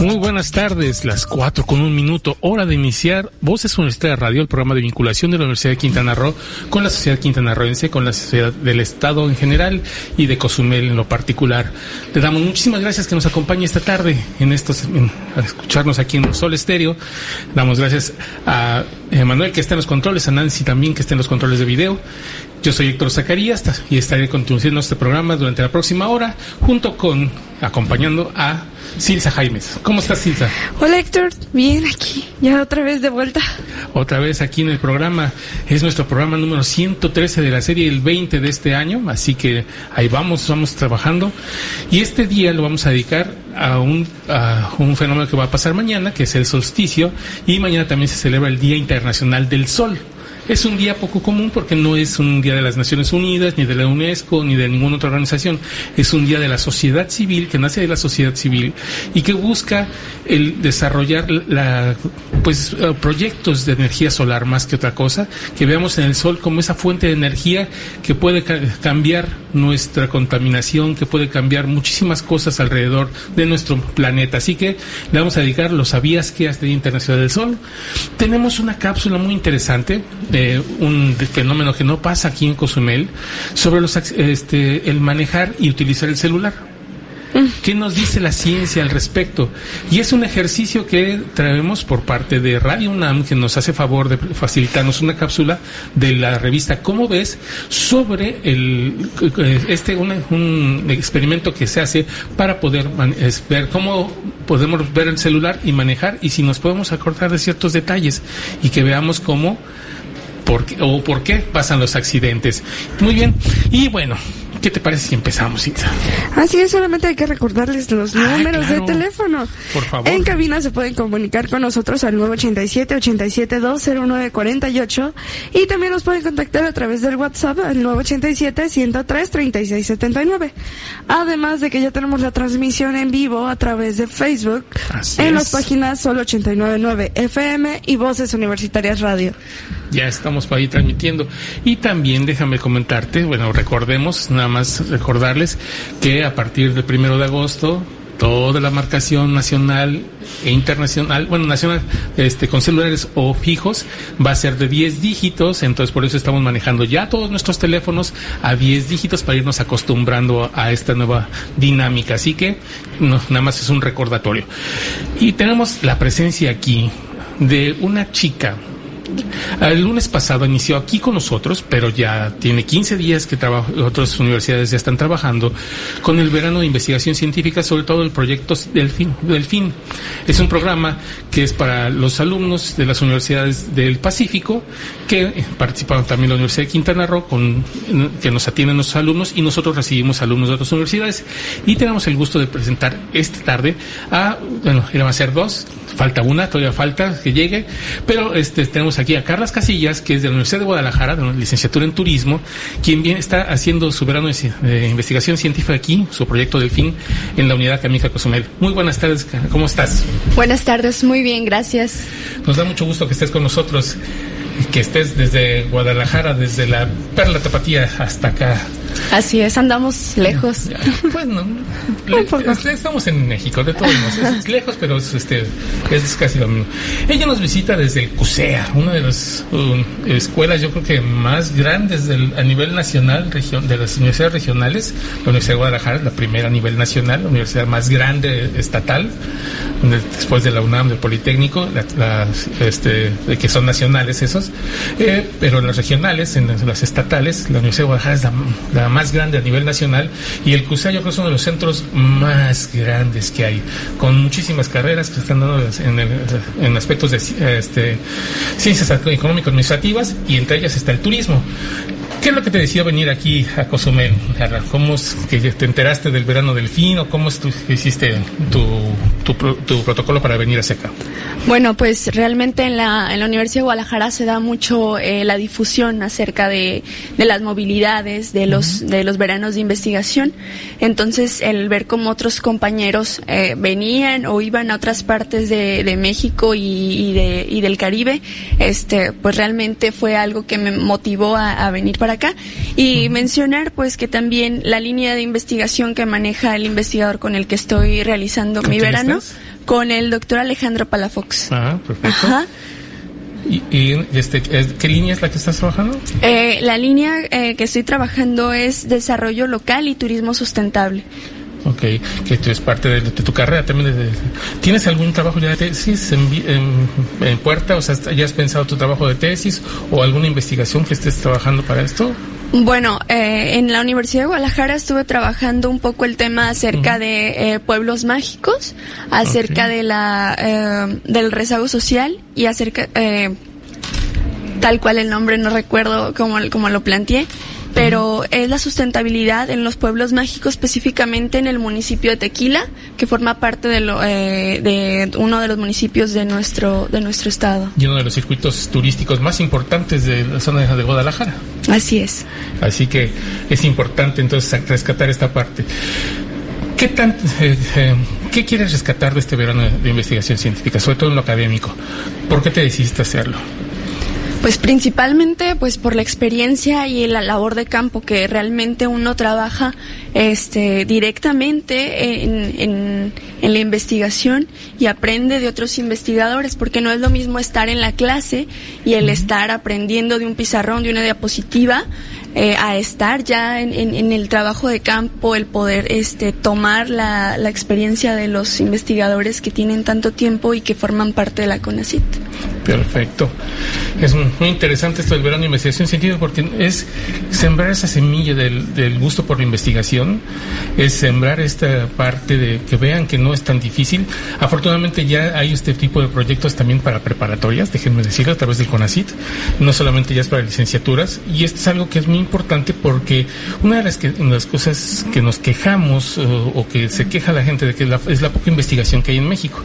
Muy buenas tardes, las cuatro con un minuto, hora de iniciar Voces Universidad de Radio, el programa de vinculación de la Universidad de Quintana Roo con la sociedad quintanarroense, con la sociedad del Estado en general y de Cozumel en lo particular. Le damos muchísimas gracias que nos acompañe esta tarde en estos, a escucharnos aquí en Sol Estéreo. Damos gracias a Manuel que está en los controles, a Nancy también que está en los controles de video. Yo soy Héctor Zacarías y estaré continuando este programa durante la próxima hora junto con, acompañando a Silsa Jaimes. ¿Cómo estás, Silsa? Hola, Héctor. Bien, aquí. Ya otra vez de vuelta. Otra vez aquí en el programa. Es nuestro programa número 113 de la serie, el 20 de este año. Así que ahí vamos, vamos trabajando. Y este día lo vamos a dedicar a un, a un fenómeno que va a pasar mañana, que es el solsticio. Y mañana también se celebra el Día Internacional del Sol. Es un día poco común porque no es un día de las Naciones Unidas, ni de la UNESCO, ni de ninguna otra organización. Es un día de la sociedad civil, que nace de la sociedad civil y que busca el desarrollar la, pues, proyectos de energía solar más que otra cosa, que veamos en el sol como esa fuente de energía que puede ca cambiar nuestra contaminación, que puede cambiar muchísimas cosas alrededor de nuestro planeta. Así que le vamos a dedicar los sabías que hasta Internacional del Sol. Tenemos una cápsula muy interesante de un fenómeno que no pasa aquí en Cozumel sobre los, este, el manejar y utilizar el celular. ¿Qué nos dice la ciencia al respecto? Y es un ejercicio que traemos por parte de Radio UNAM, que nos hace favor de facilitarnos una cápsula de la revista ¿Cómo ves? sobre el, este, un, un experimento que se hace para poder es, ver cómo podemos ver el celular y manejar y si nos podemos acordar de ciertos detalles y que veamos cómo por qué, o por qué pasan los accidentes. Muy bien. Y bueno, ¿Qué te parece si empezamos, Cinta? Así es, solamente hay que recordarles los Ah, números claro. de teléfono. Por favor. En cabina se pueden comunicar con nosotros al 987-87-209-48 y también nos pueden contactar a través del WhatsApp al 987-103-3679. Además de que ya tenemos la transmisión en vivo a través de Facebook Así en es. las páginas Sol 899 FM y Voces Universitarias Radio. Ya estamos por ahí transmitiendo. Y también déjame comentarte, bueno, recordemos, nada más recordarles que a partir del primero de agosto toda la marcación nacional e internacional, bueno, nacional, este, con celulares o fijos, va a ser de 10 dígitos, entonces por eso estamos manejando ya todos nuestros teléfonos a 10 dígitos para irnos acostumbrando a esta nueva dinámica. Así que, no, nada más es un recordatorio. Y tenemos la presencia aquí de una chica el lunes pasado inició aquí con nosotros, pero ya tiene 15 días que otras universidades ya están trabajando con el verano de investigación científica, sobre todo el proyecto Delfín. Delfín. Es un programa que es para los alumnos de las universidades del Pacífico, que participan también la Universidad de Quintana Roo, con, que nos atienden los alumnos y nosotros recibimos alumnos de otras universidades. Y tenemos el gusto de presentar esta tarde a, bueno, van a ser dos, falta una, todavía falta que llegue, pero este tenemos aquí a Carlas Casillas, que es de la Universidad de Guadalajara, de la licenciatura en turismo, quien bien está haciendo su verano de, de investigación científica aquí, su proyecto Delfín, en la unidad Camija Cozumel. Muy buenas tardes, ¿cómo estás? Buenas tardes, muy bien, gracias. Nos da mucho gusto que estés con nosotros, que estés desde Guadalajara, desde la Perla Tapatía hasta acá. Así es, andamos lejos. Pues no, le, este, estamos en México, de todos modos. Es, lejos, pero es, este, es casi lo mismo. Ella nos visita desde el CUSEA, una de las um, escuelas, yo creo que más grandes del, a nivel nacional, región, de las universidades regionales. La Universidad de Guadalajara es la primera a nivel nacional, la universidad más grande estatal, después de la UNAM, del Politécnico, la, la, este, que son nacionales esos. Eh, pero las regionales, en las, las, estatales, la Universidad de Guadalajara es la, la más grande a nivel nacional y el CUSEA yo creo es uno de los centros más grandes que hay, con muchísimas carreras que se están dando en, el, en aspectos de este, ciencias económico-administrativas y entre ellas está el turismo. ¿Qué es lo que te decía venir aquí a Cozumel? ¿Cómo es que te enteraste del verano delfín o cómo es tu, hiciste tu, tu, pro- tu protocolo para venir hacia acá? Bueno, pues realmente en la, en la Universidad de Guadalajara se da mucho eh, la difusión acerca de, de las movilidades, de los, de los veranos de investigación. Entonces, el ver cómo otros compañeros eh, venían o iban a otras partes de, de México y, y de, y del Caribe, este, pues realmente fue algo que me motivó a, a venir para acá. Y mencionar, pues, que también la línea de investigación que maneja el investigador con el que estoy realizando ¿Con mi verano, estás? con el doctor Alejandro Palafox. Ah, perfecto. Ajá. ¿Y, y, este, es- qué línea es la que estás trabajando? Eh, la línea eh, que estoy trabajando es desarrollo local y turismo sustentable. Ok, que tú es parte de, de tu carrera también. de- ¿Tienes algún trabajo ya de tesis en, vi- en- en puerta? O sea, ¿ya has pensado tu trabajo de tesis o alguna investigación que estés trabajando para esto? Bueno, eh, en la Universidad de Guadalajara estuve trabajando un poco el tema acerca de eh, pueblos mágicos, acerca de la eh, del rezago social y acerca eh, tal cual el nombre no recuerdo cómo, cómo lo planteé, pero es la sustentabilidad en los pueblos mágicos, específicamente en el municipio de Tequila, que forma parte de, lo, eh, de uno de los municipios de nuestro de nuestro estado. Y uno de los circuitos turísticos más importantes de la zona de Guadalajara. Así es. Así que es importante entonces rescatar esta parte. ¿Qué, tan, eh, eh, ¿Qué quieres rescatar de este verano de, investigación científica, sobre todo en lo académico? ¿Por qué te decidiste hacerlo? Pues principalmente pues por la experiencia y la labor de campo que realmente uno trabaja este directamente en, en, en la investigación y aprende de otros investigadores porque no es lo mismo estar en la clase y el estar aprendiendo de un pizarrón, de una diapositiva eh, a estar ya en, en, en el trabajo de campo, el poder este tomar la, la experiencia de los investigadores que tienen tanto tiempo y que forman parte de la CONACIT. Perfecto. Es muy interesante esto del verano de investigación científica porque es sembrar esa semilla del, del gusto por la investigación, es sembrar esta parte de que vean que no es tan difícil. Afortunadamente ya hay este tipo de proyectos también para preparatorias, déjenme decirlo, a través del CONACIT, no solamente ya es para licenciaturas, y esto es algo que es muy importante porque una de las, que, las cosas que nos quejamos o, o que se queja la gente de que es la, es la poca investigación que hay en México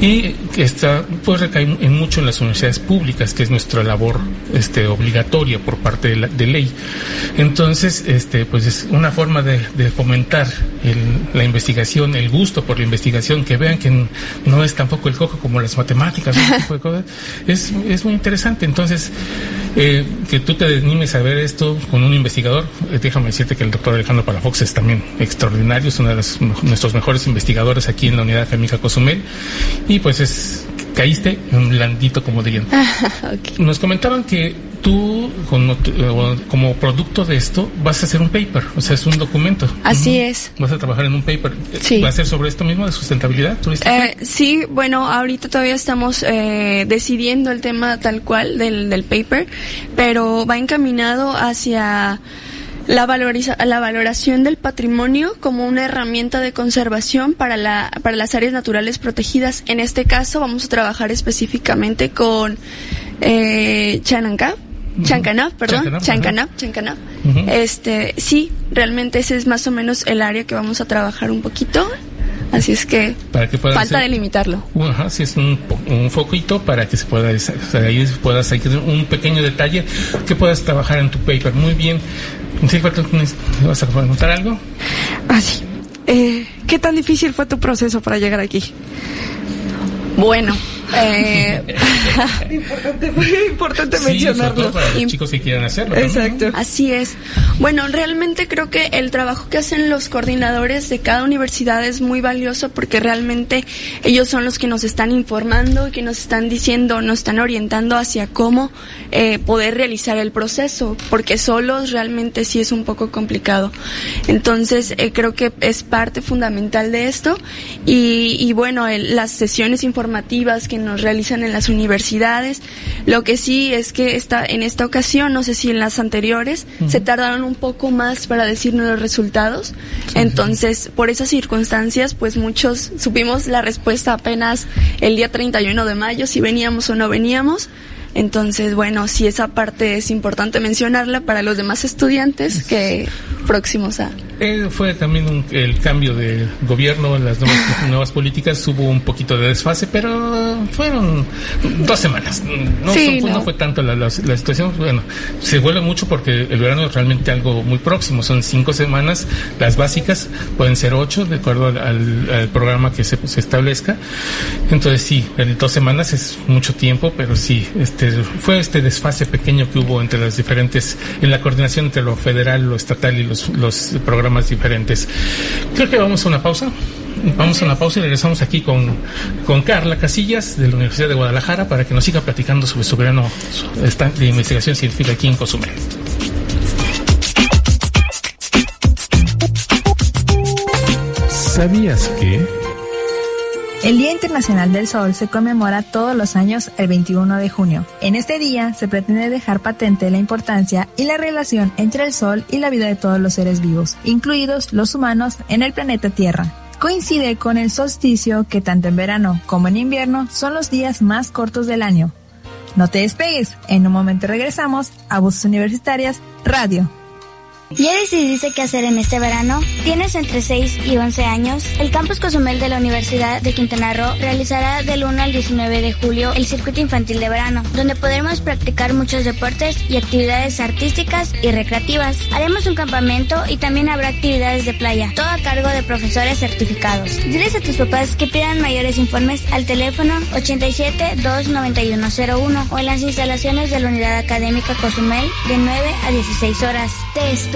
y que está pues recae en mucho en las universidades públicas que es nuestra labor este obligatoria por parte de, la, de ley. Entonces este pues es una forma de, de fomentar el, la investigación el gusto por la investigación que vean que no es tampoco el cojo como las matemáticas tipo de cosas. Es, es muy interesante. Entonces eh, que tú te animes a ver esto con un investigador. Eh, déjame decirte que el doctor Alejandro Palafox es también extraordinario. Es uno de los- nuestros mejores investigadores aquí en la unidad académica Cozumel. Y pues es caíste en un blandito como dirían nos comentaban que tú como, como producto de esto vas a hacer un paper o sea es un documento. Así es. vas a trabajar en un paper. Sí. va a ser sobre esto mismo de sustentabilidad Eh, sí, bueno, ahorita todavía estamos eh, decidiendo el tema tal cual del, del paper, pero va encaminado hacia la, valoriza la valoración del patrimonio como una herramienta de conservación para, la, para las áreas naturales protegidas. En este caso vamos a trabajar específicamente con eh, Chanancá. Chancanap, perdón, Chancanap. Chancanap, Chancanap. Ujú. Este, sí, realmente ese es más o menos el área que vamos a trabajar un poquito. Así es que Para que falta hacer- delimitarlo. Uh, Ajá, sí, es un, un foquito para que se pueda, o sea, ahí puedas seguir un pequeño detalle que puedas trabajar en tu paper. Muy bien. Silvia, ¿tú vas a preguntar algo? Así. Eh, ¿Qué tan difícil fue tu proceso para llegar aquí? Bueno, eh, Importante, muy importante Sí, sobre mencionarlo. todo para los chicos que quieran hacerlo. Exacto. así es. Bueno, realmente creo que el trabajo que hacen los coordinadores de cada universidad es muy valioso porque realmente ellos son los que nos están informando y que nos están diciendo, nos están orientando hacia cómo eh, poder realizar el proceso, porque solos realmente sí es un poco complicado. Entonces, eh, creo que es parte fundamental de esto y, y bueno, el- las sesiones informativas que nos realizan en las universidades, lo que sí es que esta, en esta ocasión, no sé si en las anteriores, se tardaron un poco más para decirnos los resultados. Entonces, por esas circunstancias, pues muchos supimos la respuesta apenas el día 31 de mayo, si veníamos o no veníamos. Entonces, bueno, sí esa parte es importante mencionarla para los demás estudiantes que próximos a... Eh, fue también un- el cambio de gobierno, las nuevas, nuevas políticas, hubo un poquito de desfase, pero fueron dos semanas. No, Sí, fue, no no. fue tanto la, la- la situación, bueno, se vuelve mucho porque el verano es realmente algo muy próximo, son cinco semanas, las básicas pueden ser ocho, de acuerdo al, al- al programa que se, se establezca. Entonces sí, en dos semanas es mucho tiempo, pero sí, este, fue este desfase pequeño que hubo entre las diferentes, en la coordinación entre lo federal, lo estatal y los, los programas diferentes. Creo que vamos a una pausa. Vamos a una pausa y regresamos aquí con, con Carla Casillas de la Universidad de Guadalajara para que nos siga platicando sobre su verano de investigación científica aquí en Cozumel. ¿Sabías que? El Día Internacional del Sol se conmemora todos los años el 21 de junio. En este día se pretende dejar patente la importancia y la relación entre el Sol y la vida de todos los seres vivos, incluidos los humanos en el planeta Tierra. Coincide con el solsticio que tanto en verano como en invierno son los días más cortos del año. No te despegues, en un momento regresamos a Voces Universitarias Radio. ¿Ya decidiste qué hacer en este verano? ¿Tienes entre 6 y 11 años? El Campus Cozumel de la Universidad de Quintana Roo realizará del 1 al 19 de julio el circuito infantil de verano, donde podremos practicar muchos deportes y actividades artísticas y recreativas. Haremos un campamento y también habrá actividades de playa, todo a cargo de profesores certificados. Diles a tus papás que pidan mayores informes al teléfono 87 29101 o en las instalaciones de la Unidad Académica Cozumel de 9 a 16 horas. Te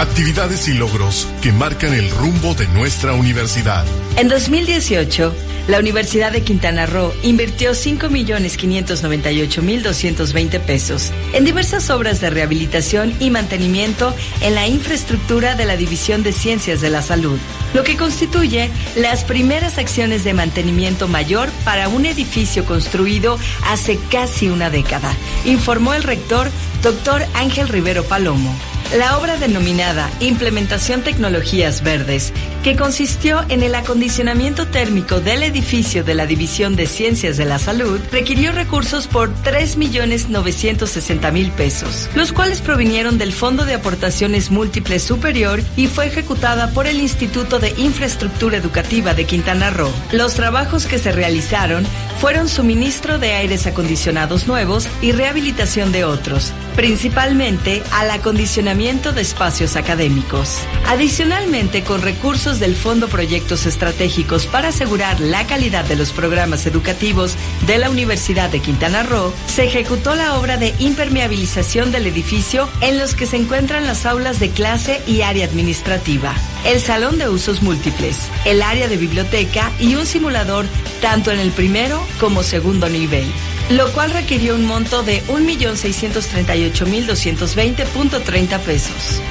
Actividades y logros que marcan el rumbo de nuestra universidad. En 2018, la Universidad de Quintana Roo invirtió 5.598.220 pesos en diversas obras de rehabilitación y mantenimiento en la infraestructura de la División de Ciencias de la Salud, lo que constituye las primeras acciones de mantenimiento mayor para un edificio construido hace casi una década, informó el rector Dr. Ángel Rivero Palomo. La obra denominada Implementación Tecnologías Verdes, que consistió en el acondicionamiento térmico del edificio de la División de Ciencias de la Salud, requirió recursos por 3.960.000 pesos, los cuales provinieron del Fondo de Aportaciones Múltiples Superior y fue ejecutada por el Instituto de Infraestructura Educativa de Quintana Roo. Los trabajos que se realizaron fueron suministro de aires acondicionados nuevos y rehabilitación de otros, principalmente al acondicionamiento de espacios académicos. Adicionalmente, con recursos del Fondo Proyectos Estratégicos para asegurar la calidad de los programas educativos de la Universidad de Quintana Roo, se ejecutó la obra de impermeabilización del edificio en los que se encuentran las aulas de clase y área administrativa, el salón de usos múltiples, el área de biblioteca y un simulador tanto en el primero como segundo nivel lo cual requirió un monto de 1.638.220.30 pesos.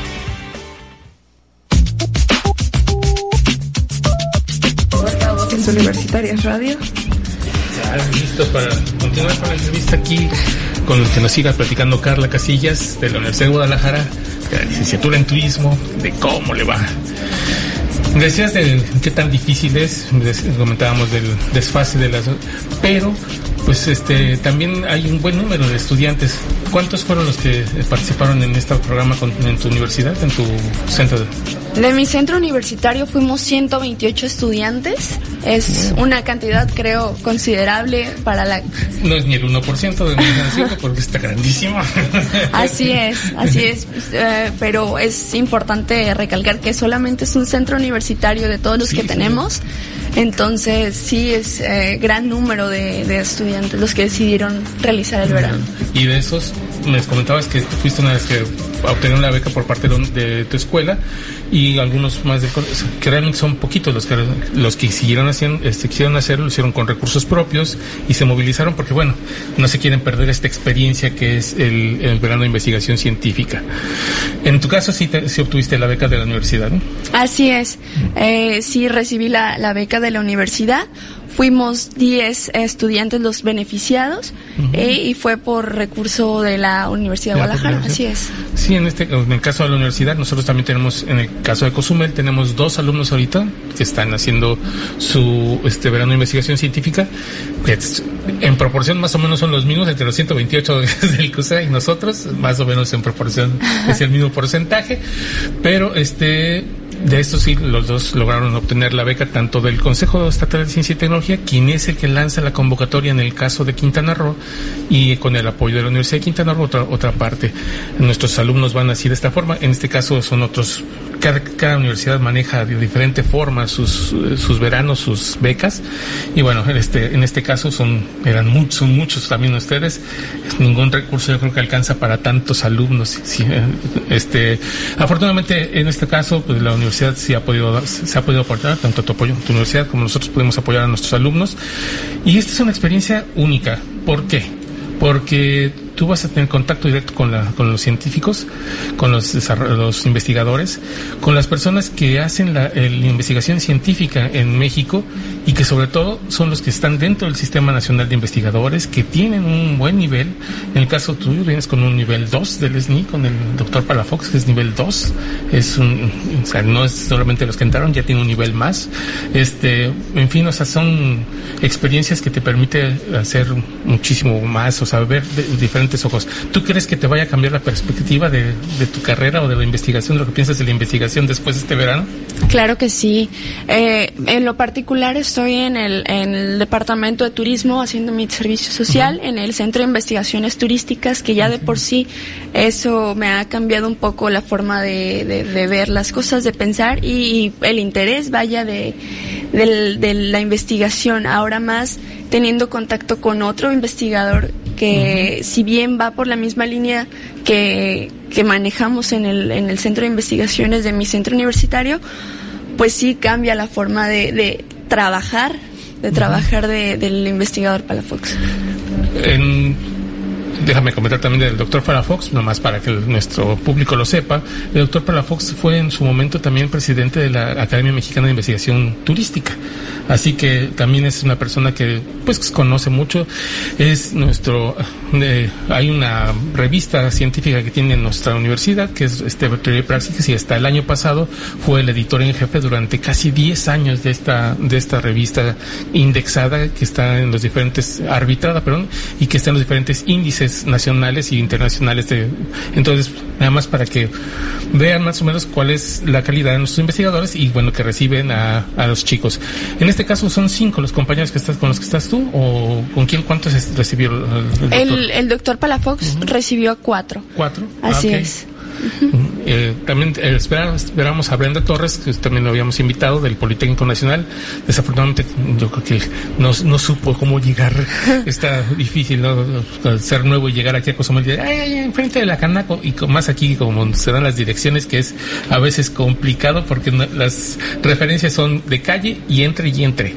Universitarias Radio. Listos para continuar con la entrevista aquí con el que nos siga platicando Carla Casillas de la Universidad de Guadalajara, de la licenciatura en turismo, de cómo le va. Decías de qué tan difícil es, comentábamos del desfase de las... Pero, pues este también hay un buen número de estudiantes. ¿Cuántos fueron los que participaron en este programa con- en tu universidad, en tu centro? de- De mi centro universitario fuimos 128 estudiantes. Es una cantidad, creo, considerable para la... No es ni el 1% de mi municipio porque está grandísimo. Así es, así es. Eh, pero es importante recalcar que solamente es un centro universitario de todos los Sí, que sí. Entonces, sí es eh, gran número de, de estudiantes los que decidieron realizar el verano. Y de esos, me comentabas que fuiste una vez que obtenieron la beca por parte de, de tu escuela y algunos más colegio, que realmente son poquitos los que los que siguieron haciendo, este, quisieron hacerlo, lo hicieron con recursos propios y se movilizaron porque bueno, no se quieren perder esta experiencia que es el, el verano de investigación científica. En tu caso sí, te- sí obtuviste la beca de la universidad, ¿no? Así es. Eh, sí recibí la, la beca de la universidad. Fuimos 10 estudiantes los beneficiados eh, y fue por recurso de la Universidad de Guadalajara, así es. Sí, en este en el caso de la universidad, nosotros también tenemos, en el caso de Cozumel, tenemos dos alumnos ahorita que están haciendo su este verano de investigación científica, que en proporción más o menos son los mismos entre los 128 del CUSA y nosotros, más o menos en proporción es el mismo porcentaje, pero este de esto sí, los dos lograron obtener la beca tanto del Consejo Estatal de Ciencia y Tecnología, quien es el que lanza la convocatoria en el caso de Quintana Roo, y con el apoyo de la Universidad de Quintana Roo, otra, otra parte. Nuestros alumnos van así de esta forma. En este caso son otros cada, universidad maneja de diferente forma sus, sus veranos, sus becas. Y bueno, en este, en este caso son, eran muchos, son muchos también ustedes. Ningún recurso yo creo que alcanza para tantos alumnos. este, afortunadamente en este caso, pues la universidad sí ha podido, se ha podido aportar, tanto tu apoyo, tu universidad como nosotros podemos apoyar a nuestros alumnos. Y esta es una experiencia única. ¿Por qué? Porque tú vas a tener contacto directo con, la, con los científicos, con los, los investigadores, con las personas que hacen la, investigación científica en México y que sobre todo son los que están dentro del Sistema Nacional de Investigadores, que tienen un buen nivel. En el caso tuyo vienes con un nivel 2 del SNI, con el doctor Palafox, que es nivel 2. Es o sea, no es solamente los que entraron, ya tiene un nivel más. Este, en fin, o sea, son experiencias que te permite hacer muchísimo más, o sea, ver diferentes ojos. ¿Tú crees que te vaya a cambiar la perspectiva de, tu carrera o de la investigación, de lo que piensas de la investigación después de este verano? Claro que sí. Eh, en lo particular estoy en el, en el Departamento de Turismo haciendo mi servicio social en el Centro de Investigaciones Turísticas, que ya de por sí eso me ha cambiado un poco la forma de, de, ver las cosas, de pensar y, el interés, vaya, de, de la investigación. Ahora más teniendo contacto con otro investigador que si bien va por la misma línea que, que manejamos en el, en el centro de investigaciones de mi centro universitario, pues sí cambia la forma de, de trabajar, de trabajar de, del investigador Palafox. En déjame comentar también del doctor Palafox, nomás para que nuestro público lo sepa. El doctor Palafox fue en su momento también presidente de la Academia Mexicana de Investigación Turística. Así que también es una persona que pues conoce mucho. Es nuestro, eh, hay una revista científica que tiene nuestra universidad, que es este Teoría Praxis, y hasta el año pasado fue el editor en jefe durante casi 10 años de esta, de esta revista indexada que está en los diferentes, arbitrada, perdón, y que está en los diferentes índices nacionales y internacionales de, entonces, nada más para que vean más o menos cuál es la calidad de nuestros investigadores y bueno, que reciben a, a los chicos. En este caso son cinco los compañeros que estás con los que estás tú o con quién cuántos recibió el doctor? Palafox recibió cuatro. Cuatro. Así ah, es. Eh, también eh, esperamos, a Brenda Torres, que también lo habíamos invitado del Politécnico Nacional. Desafortunadamente, yo creo que no, supo cómo llegar. Está difícil, ¿no? Ser nuevo y llegar aquí a Cozumel y enfrente de la Canaco. Y más aquí, como se dan las direcciones, que es a veces complicado porque las referencias son de calle y entre y entre.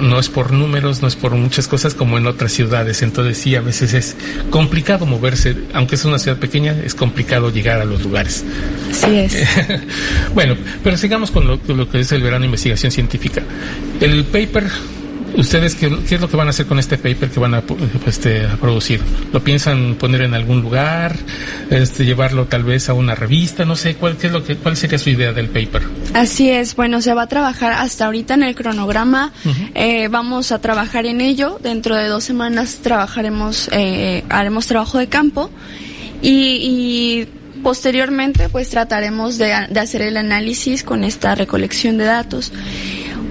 no es por números, no es por muchas cosas como en otras ciudades. Entonces, sí, a veces es complicado moverse. Aunque es una ciudad pequeña, es complicado llegar a los lugares. Así es. bueno, pero sigamos con lo, lo, que es el verano de investigación científica. El paper, ¿ustedes qué, es lo que van a hacer con este paper que van a, este, a producir? ¿Lo piensan poner en algún lugar? Este, ¿Llevarlo tal vez a una revista? No sé, ¿cuál, qué es lo que, ¿cuál sería su idea del paper? Así es, bueno, se va a trabajar hasta ahorita en el cronograma. Eh, vamos a trabajar en ello. Dentro de dos semanas trabajaremos, eh, haremos trabajo de campo. y, y Posteriormente, pues trataremos de, hacer el análisis con esta recolección de datos.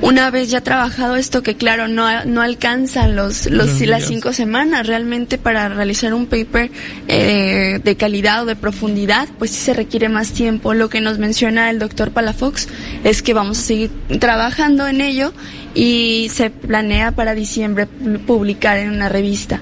Una vez ya trabajado esto, que claro, no, no alcanzan los, los, las cinco semanas realmente para realizar un paper eh, de calidad o de profundidad, pues sí se requiere más tiempo. Lo que nos menciona el doctor Palafox es que vamos a seguir trabajando en ello y se planea para diciembre publicar en una revista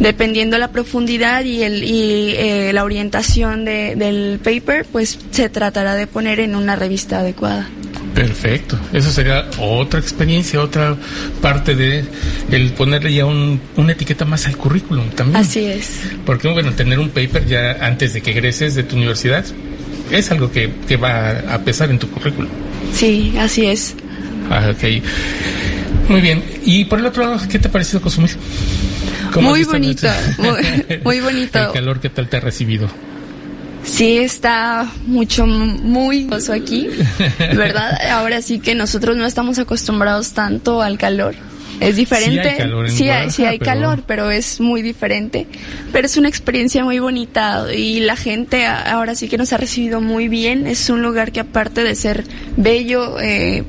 dependiendo la profundidad y, el, y eh, la orientación de, del paper, pues se tratará de poner en una revista adecuada. Perfecto, eso sería otra experiencia, otra parte de el ponerle ya un, una etiqueta más al currículum también. Así es. Porque bueno, tener un paper ya antes de que egreses de tu universidad es algo que, que va a pesar en tu currículum. Sí, así es. Ah, ok. Muy bien. Y por el otro lado, ¿qué te ha parecido Cozumel? Muy bonito, muy, muy bonito. El calor, ¿qué tal te ha recibido? Sí, está mucho, muy oso aquí, ¿verdad? Ahora sí que nosotros no estamos acostumbrados tanto al calor. Es diferente. Sí hay calor, sí hay, sí hay pero- calor, pero es muy diferente. Pero es una experiencia muy bonita y la gente ahora sí que nos ha recibido muy bien. Es un lugar que aparte de ser bello, eh,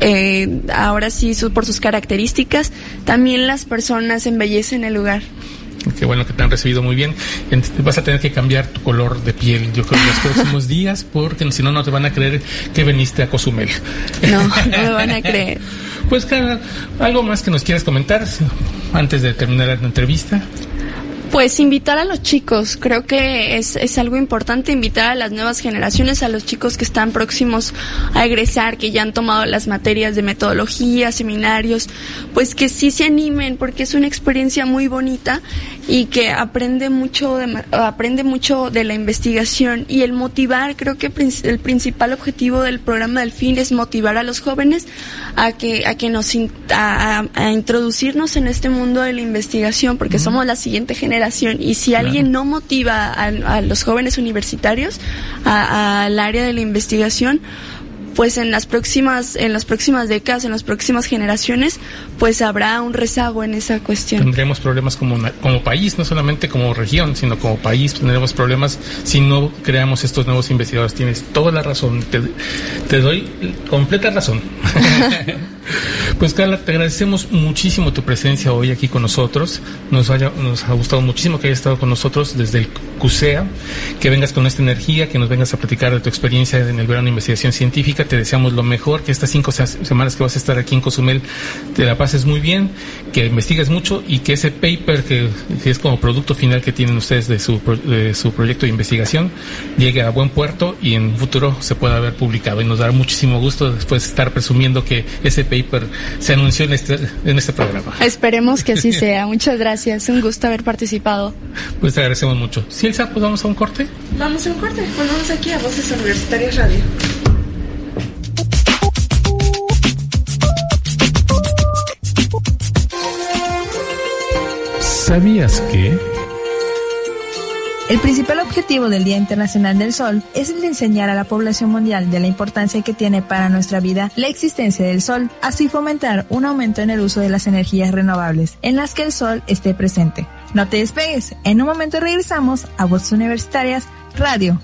eh, ahora sí su- por sus características, también las personas embellecen el lugar. Qué bueno que te han recibido muy bien. Vas a tener que cambiar tu color de piel, yo creo, en los próximos días, porque si no, no te van a creer que viniste a Cozumel. No, no me van a creer. Pues, Carla, ¿algo más que nos quieras comentar antes de terminar la entrevista? Pues invitar a los chicos, creo que es, es algo importante invitar a las nuevas generaciones, a los chicos que están próximos a egresar, que ya han tomado las materias de metodología, seminarios, pues que sí se animen porque es una experiencia muy bonita y que aprende mucho de, aprende mucho de la investigación. Y el motivar, creo que el principal objetivo del programa del fin es motivar a los jóvenes a que a que nos a- a introducirnos en este mundo de la investigación porque somos la siguiente generación y si alguien no motiva a, a los jóvenes universitarios a- al área de la investigación pues en las próximas en las próximas décadas en las próximas generaciones pues habrá un rezago en esa cuestión Tendremos problemas como, como país, no solamente como región, sino como país. Tendremos problemas si no creamos estos nuevos investigadores. Tienes toda la razón. Te, te doy completa razón. Pues Carla, te agradecemos muchísimo tu presencia hoy aquí con nosotros. Nos, haya- nos ha gustado muchísimo que hayas estado con nosotros desde el CUSEA, que vengas con esta energía, que nos vengas a platicar de tu experiencia en el verano de investigación científica. Te deseamos lo mejor, que estas cinco se- semanas que vas a estar aquí en Cozumel te la pases muy bien, que investigues mucho y que ese paper que, que es como producto final que tienen ustedes de su, de su proyecto de investigación llegue a buen puerto y en futuro se pueda haber publicado. Y nos dará muchísimo gusto después estar presumiendo que ese paper se anunció en este, en este programa. esperemos que así sea muchas gracias un gusto haber participado Pues te agradecemos mucho. Si Elsa, pues vamos a un corte. vamos a un corte volvamos aquí a Voces Universitarias Radio ¿Sabías que? El principal objetivo del Día Internacional del Sol es el de enseñar a la población mundial de la importancia que tiene para nuestra vida la existencia del Sol, así fomentar un aumento en el uso de las energías renovables, en las que el Sol esté presente. No te despegues, en un momento regresamos a Voces Universitarias Radio.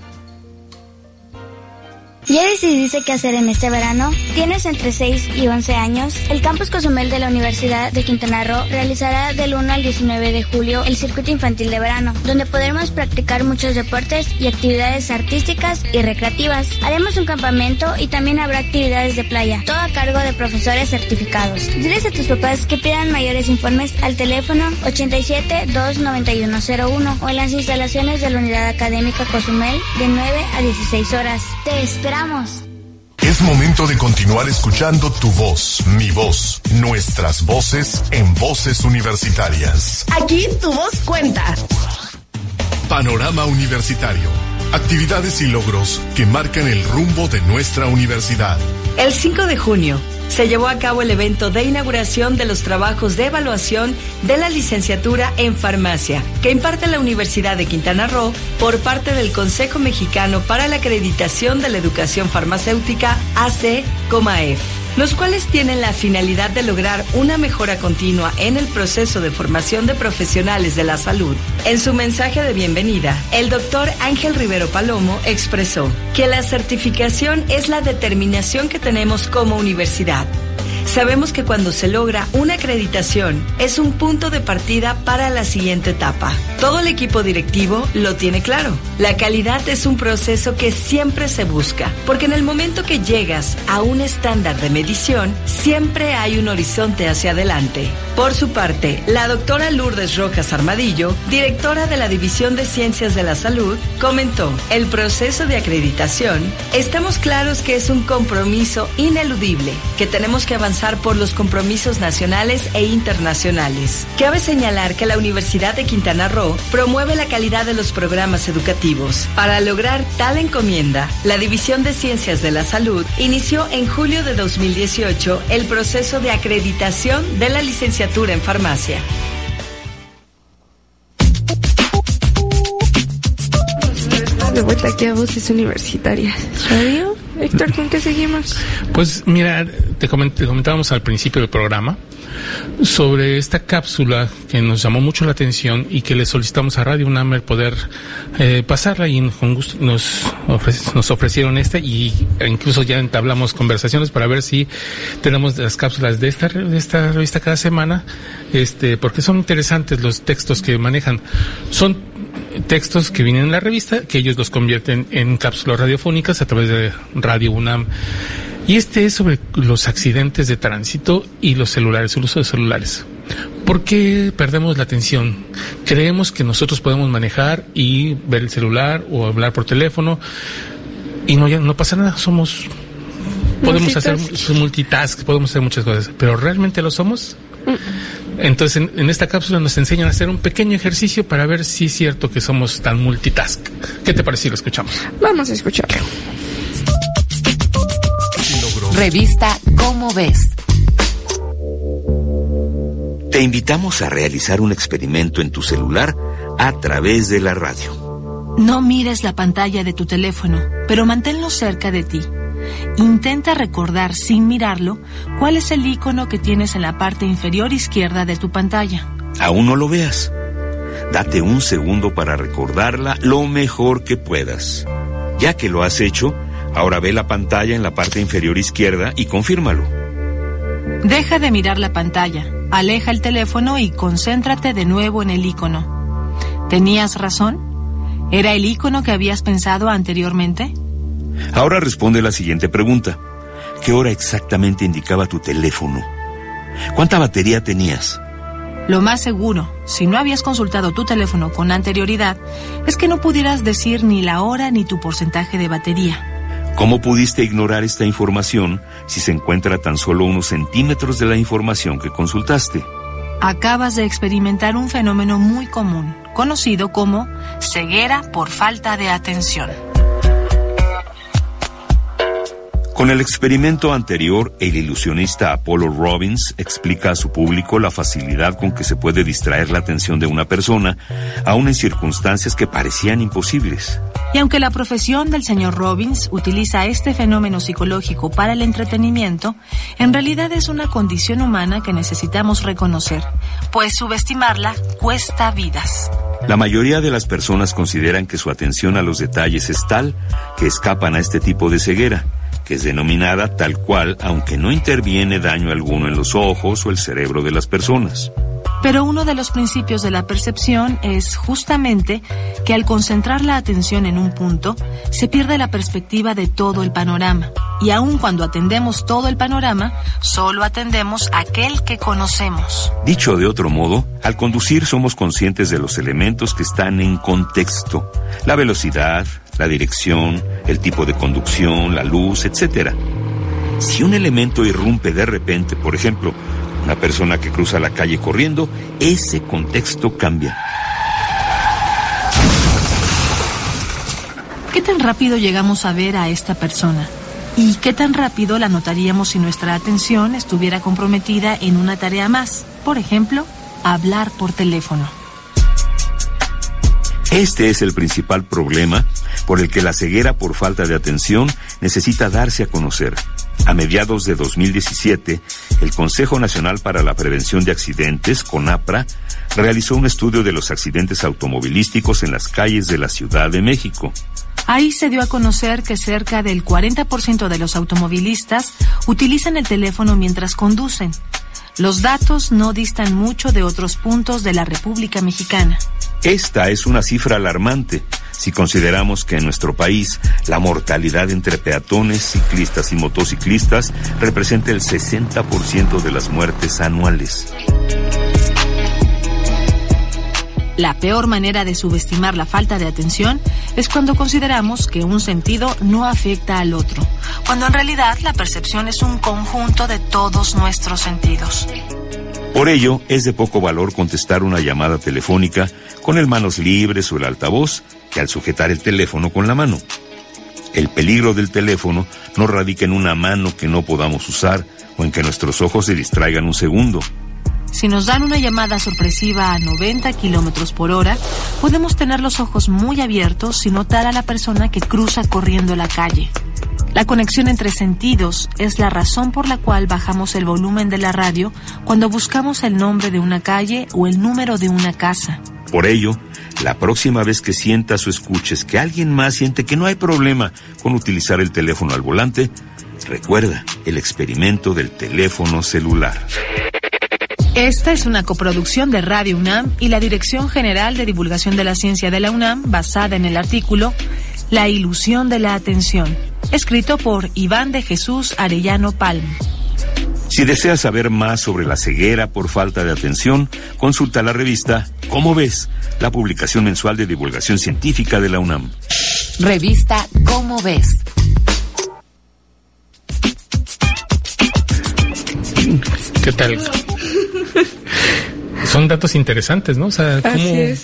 ¿Ya decidiste qué hacer en este verano? ¿Tienes entre 6 y 11 años? El Campus Cozumel de la Universidad de Quintana Roo realizará del 1 al 19 de julio el circuito infantil de verano, donde podremos practicar muchos deportes y actividades artísticas y recreativas. Haremos un campamento y también habrá actividades de playa, todo a cargo de profesores certificados. Diles a tus papás que pidan mayores informes al teléfono 87 29101 o en las instalaciones de la Unidad Académica Cozumel de 9 a 16 horas. Te esperamos. Es momento de continuar escuchando tu voz, mi voz, nuestras voces en voces universitarias. Aquí tu voz cuenta. Panorama Universitario. Actividades y logros que marcan el rumbo de nuestra universidad. El 5 de junio se llevó a cabo el evento de inauguración de los trabajos de evaluación de la licenciatura en farmacia que imparte la Universidad de Quintana Roo por parte del Consejo Mexicano para la Acreditación de la Educación Farmacéutica AC-COMAEF los cuales tienen la finalidad de lograr una mejora continua en el proceso de formación de profesionales de la salud. En su mensaje de bienvenida, el doctor Ángel Rivero Palomo expresó que la certificación es la determinación que tenemos como universidad. Sabemos que cuando se logra una acreditación es un punto de partida para la siguiente etapa. Todo el equipo directivo lo tiene claro. La calidad es un proceso que siempre se busca, porque en el momento que llegas a un estándar de medición, siempre hay un horizonte hacia adelante. Por su parte, la doctora Lourdes Rojas Armadillo, directora de la División de Ciencias de la Salud, comentó, el proceso de acreditación, estamos claros que es un compromiso ineludible, que tenemos que avanzar por los compromisos nacionales e internacionales. Cabe señalar que la Universidad de Quintana Roo promueve la calidad de los programas educativos. Para lograr tal encomienda, la División de Ciencias de la Salud inició en julio de 2018 el proceso de acreditación de la licenciatura en farmacia. De vuelta aquí a Voces Universitarias. Radio. Héctor, ¿con qué seguimos? Pues mira, te, coment- te comentábamos al principio del programa sobre esta cápsula que nos llamó mucho la atención y que le solicitamos a Radio UNAM el poder eh, pasarla y con gusto nos, ofrec- nos ofrecieron esta y incluso ya entablamos conversaciones para ver si tenemos las cápsulas de esta, de esta revista cada semana, este, porque son interesantes los textos que manejan. Son textos que vienen en la revista, que ellos los convierten en cápsulas radiofónicas a través de Radio UNAM. Y este es sobre los accidentes de tránsito y los celulares, el uso de celulares. ¿Por qué perdemos la atención? Creemos que nosotros podemos manejar y ver el celular o hablar por teléfono y no, ya no pasa nada, somos podemos hacer Multitask. podemos hacer muchas cosas, pero ¿realmente lo somos? Entonces, en, en esta cápsula nos enseñan a hacer un pequeño ejercicio para ver si es cierto que somos tan multitask. ¿Qué te parece si lo escuchamos? Vamos a escucharlo. Revista Cómo ves. Te invitamos a realizar un experimento en tu celular a través de la radio. No mires la pantalla de tu teléfono, pero manténlo cerca de ti. Intenta recordar sin mirarlo cuál es el icono que tienes en la parte inferior izquierda de tu pantalla. Aún no lo veas. Date un segundo para recordarla lo mejor que puedas. Ya que lo has hecho, ahora ve la pantalla en la parte inferior izquierda y confírmalo. Deja de mirar la pantalla, aleja el teléfono y concéntrate de nuevo en el icono. ¿Tenías razón? ¿Era el icono que habías pensado anteriormente? Ahora responde la siguiente pregunta. ¿Qué hora exactamente indicaba tu teléfono? ¿Cuánta batería tenías? Lo más seguro, si no habías consultado tu teléfono con anterioridad, es que no pudieras decir ni la hora ni tu porcentaje de batería. ¿Cómo pudiste ignorar esta información si se encuentra tan solo unos centímetros de la información que consultaste? Acabas de experimentar un fenómeno muy común, conocido como ceguera por falta de atención. Con el experimento anterior, el ilusionista Apollo Robbins explica a su público la facilidad con que se puede distraer la atención de una persona, aun en circunstancias que parecían imposibles. Y aunque la profesión del señor Robbins utiliza este fenómeno psicológico para el entretenimiento, en realidad es una condición humana que necesitamos reconocer, pues subestimarla cuesta vidas. La mayoría de las personas consideran que su atención a los detalles es tal que escapan a este tipo de ceguera, que es denominada tal cual aunque no interviene daño alguno en los ojos o el cerebro de las personas. Pero uno de los principios de la percepción es justamente que al concentrar la atención en un punto, se pierde la perspectiva de todo el panorama. Y aun cuando atendemos todo el panorama, solo atendemos aquel que conocemos. Dicho de otro modo, al conducir somos conscientes de los elementos que están en contexto, la velocidad, la dirección, el tipo de conducción, la luz, etc. Si un elemento irrumpe de repente, por ejemplo, una persona que cruza la calle corriendo, ese contexto cambia. ¿Qué tan rápido llegamos a ver a esta persona? ¿Y qué tan rápido la notaríamos si nuestra atención estuviera comprometida en una tarea más? Por ejemplo, hablar por teléfono. Este es el principal problema por el que la ceguera por falta de atención necesita darse a conocer. A mediados de 2017, el Consejo Nacional para la Prevención de Accidentes, CONAPRA, realizó un estudio de los accidentes automovilísticos en las calles de la Ciudad de México. Ahí se dio a conocer que cerca del 40% de los automovilistas utilizan el teléfono mientras conducen. Los datos no distan mucho de otros puntos de la República Mexicana. Esta es una cifra alarmante si consideramos que en nuestro país la mortalidad entre peatones, ciclistas y motociclistas representa el 60% de las muertes anuales. La peor manera de subestimar la falta de atención es cuando consideramos que un sentido no afecta al otro, cuando en realidad la percepción es un conjunto de todos nuestros sentidos. Por ello, es de poco valor contestar una llamada telefónica con el manos libres o el altavoz que al sujetar el teléfono con la mano. El peligro del teléfono no radica en una mano que no podamos usar o en que nuestros ojos se distraigan un segundo. Si nos dan una llamada sorpresiva a 90 kilómetros por hora, podemos tener los ojos muy abiertos y notar a la persona que cruza corriendo la calle. La conexión entre sentidos es la razón por la cual bajamos el volumen de la radio cuando buscamos el nombre de una calle o el número de una casa. Por ello, la próxima vez que sientas o escuches que alguien más siente que no hay problema con utilizar el teléfono al volante, recuerda el experimento del teléfono celular. Esta es una coproducción de Radio UNAM y la Dirección General de Divulgación de la Ciencia de la UNAM basada en el artículo La ilusión de la atención, escrito por Iván de Jesús Arellano Palm. Si deseas saber más sobre la ceguera por falta de atención, consulta la revista ¿Cómo ves? La publicación mensual de divulgación científica de la UNAM. Revista ¿Cómo ves? ¿Qué tal? Son datos interesantes, ¿no? O sea, Así ¿cómo- es.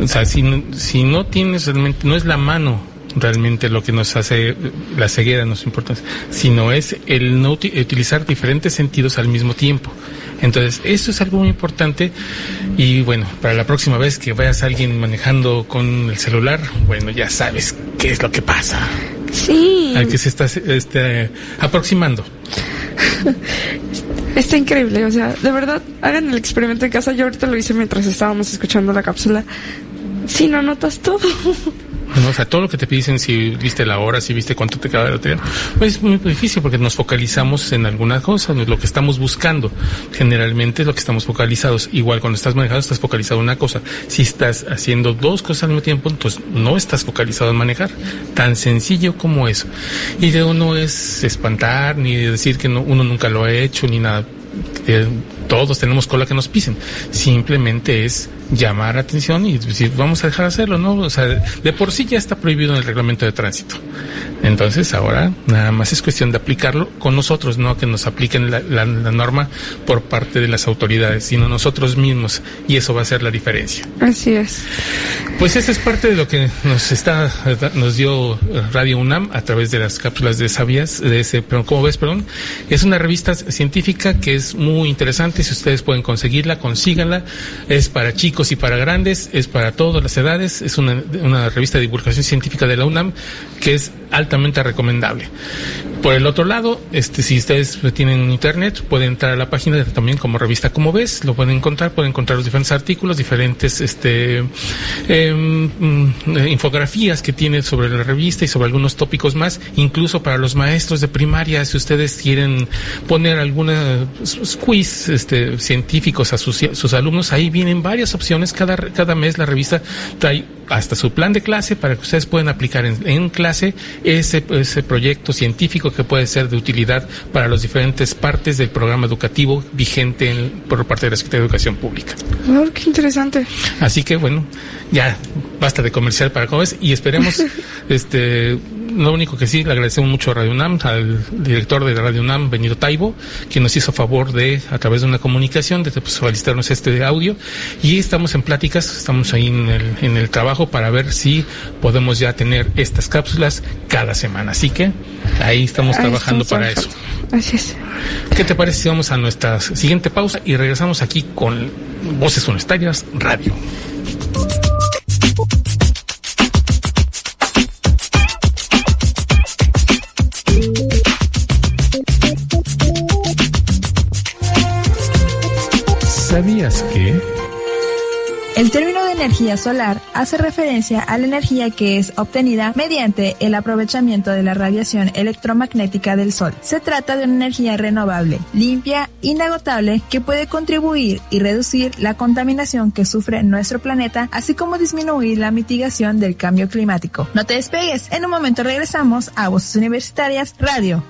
O sea, si, no- si no tienes realmente, no es la mano realmente lo que nos hace la ceguera, nos importa, sino es el no uti- utilizar diferentes sentidos al mismo tiempo. Entonces, eso es algo muy importante y bueno, para la próxima vez que veas a alguien manejando con el celular, bueno, ya sabes qué es lo que pasa, Sí. al que se está este, aproximando. Está increíble, o sea, de verdad, hagan el experimento en casa. Yo ahorita lo hice mientras estábamos escuchando la cápsula. Si no notas todo. ¿no? O sea, todo lo que te dicen, si viste la hora, si viste cuánto te queda de batería, pues es muy difícil porque nos focalizamos en alguna cosa, no lo que estamos buscando. Generalmente es lo que estamos focalizados. Igual cuando estás manejando, estás focalizado en una cosa. Si estás haciendo dos cosas al mismo tiempo, entonces no estás focalizado en manejar. Tan sencillo como eso. Y de no es espantar, ni decir que no, uno nunca lo ha hecho, ni nada. Eh, todos tenemos cola que nos pisen. Simplemente es llamar atención y decir, vamos a dejar de hacerlo, ¿no? O sea, de por sí ya está prohibido en el reglamento de tránsito. Entonces ahora nada más es cuestión de aplicarlo con nosotros, no que nos apliquen la, la- la norma por parte de las autoridades, sino nosotros mismos. Y eso va a ser la diferencia. Así es. Pues esta es parte de lo que nos está nos dio Radio UNAM a través de las cápsulas de Sabías, de ese, perdón, ¿cómo ves, perdón? Es una revista científica que es muy interesante, si ustedes pueden conseguirla, consíganla. Es para chicos y para grandes, es para todas las edades, es una, una revista de divulgación científica de la UNAM que es altamente recomendable. Por el otro lado, este, si ustedes tienen internet, pueden entrar a la página también como revista Como Ves, lo pueden encontrar, pueden encontrar los diferentes artículos, diferentes este, eh, infografías que tiene sobre la revista y sobre algunos tópicos más, incluso para los maestros de primaria, si ustedes quieren poner alguna s- quiz este, científicos a sus, sus alumnos, ahí vienen varias opciones, cada, cada mes la revista trae hasta su plan de clase para que ustedes puedan aplicar en, en clase ese, ese proyecto científico que puede ser de utilidad para las diferentes partes del programa educativo vigente en- por parte de la Secretaría de Educación Pública. Qué interesante. Así que bueno, ya basta de comercial para cómo es y esperemos, este, lo único que sí, le agradecemos mucho a Radio UNAM, al director de Radio UNAM, Benito Taibo, quien nos hizo favor de, a través de una comunicación, de pues, solicitarnos este audio y estamos en pláticas, estamos ahí en el, en el trabajo para ver si podemos ya tener estas cápsulas cada semana. Así que ahí estamos Ahí trabajando estamos para eso. Así es. ¿Qué te parece si vamos a nuestra siguiente pausa y regresamos aquí con Voces Universitarias Radio? ¿Sabías que? El término de energía solar hace referencia a la energía que es obtenida mediante el aprovechamiento de la radiación electromagnética del Sol. Se trata de una energía renovable, limpia, inagotable, que puede contribuir y reducir la contaminación que sufre nuestro planeta, así como disminuir la mitigación del cambio climático. No te despegues, en un momento regresamos a Voces Universitarias Radio.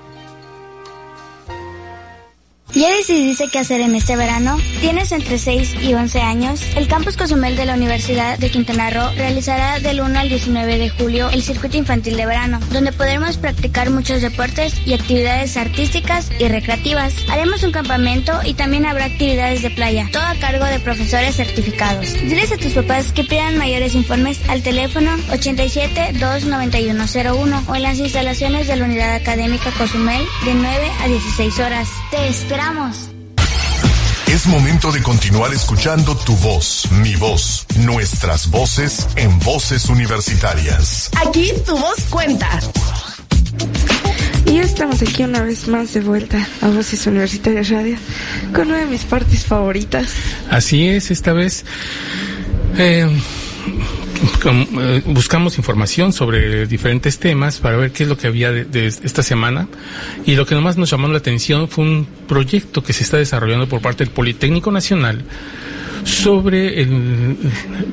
¿Ya decidiste qué hacer en este verano? ¿Tienes entre 6 y 11 años? El Campus Cozumel de la Universidad de Quintana Roo realizará del 1 al 19 de julio el circuito infantil de verano, donde podremos practicar muchos deportes y actividades artísticas y recreativas. Haremos un campamento y también habrá actividades de playa, todo a cargo de profesores certificados. Diles a tus papás que pidan mayores informes al teléfono 87 29101 o en las instalaciones de la Unidad Académica Cozumel de 9 a 16 horas. Te esperamos. Es momento de continuar escuchando tu voz, mi voz, nuestras voces en voces universitarias. Aquí tu voz cuenta. Y ya estamos aquí una vez más de vuelta a Voces Universitarias Radio con una de mis partes favoritas. Así es, esta vez eh, eh, buscamos información sobre diferentes temas para ver qué es lo que había de, esta semana y lo que nomás nos llamó la atención fue un proyecto que se está desarrollando por parte del Politécnico Nacional sobre el,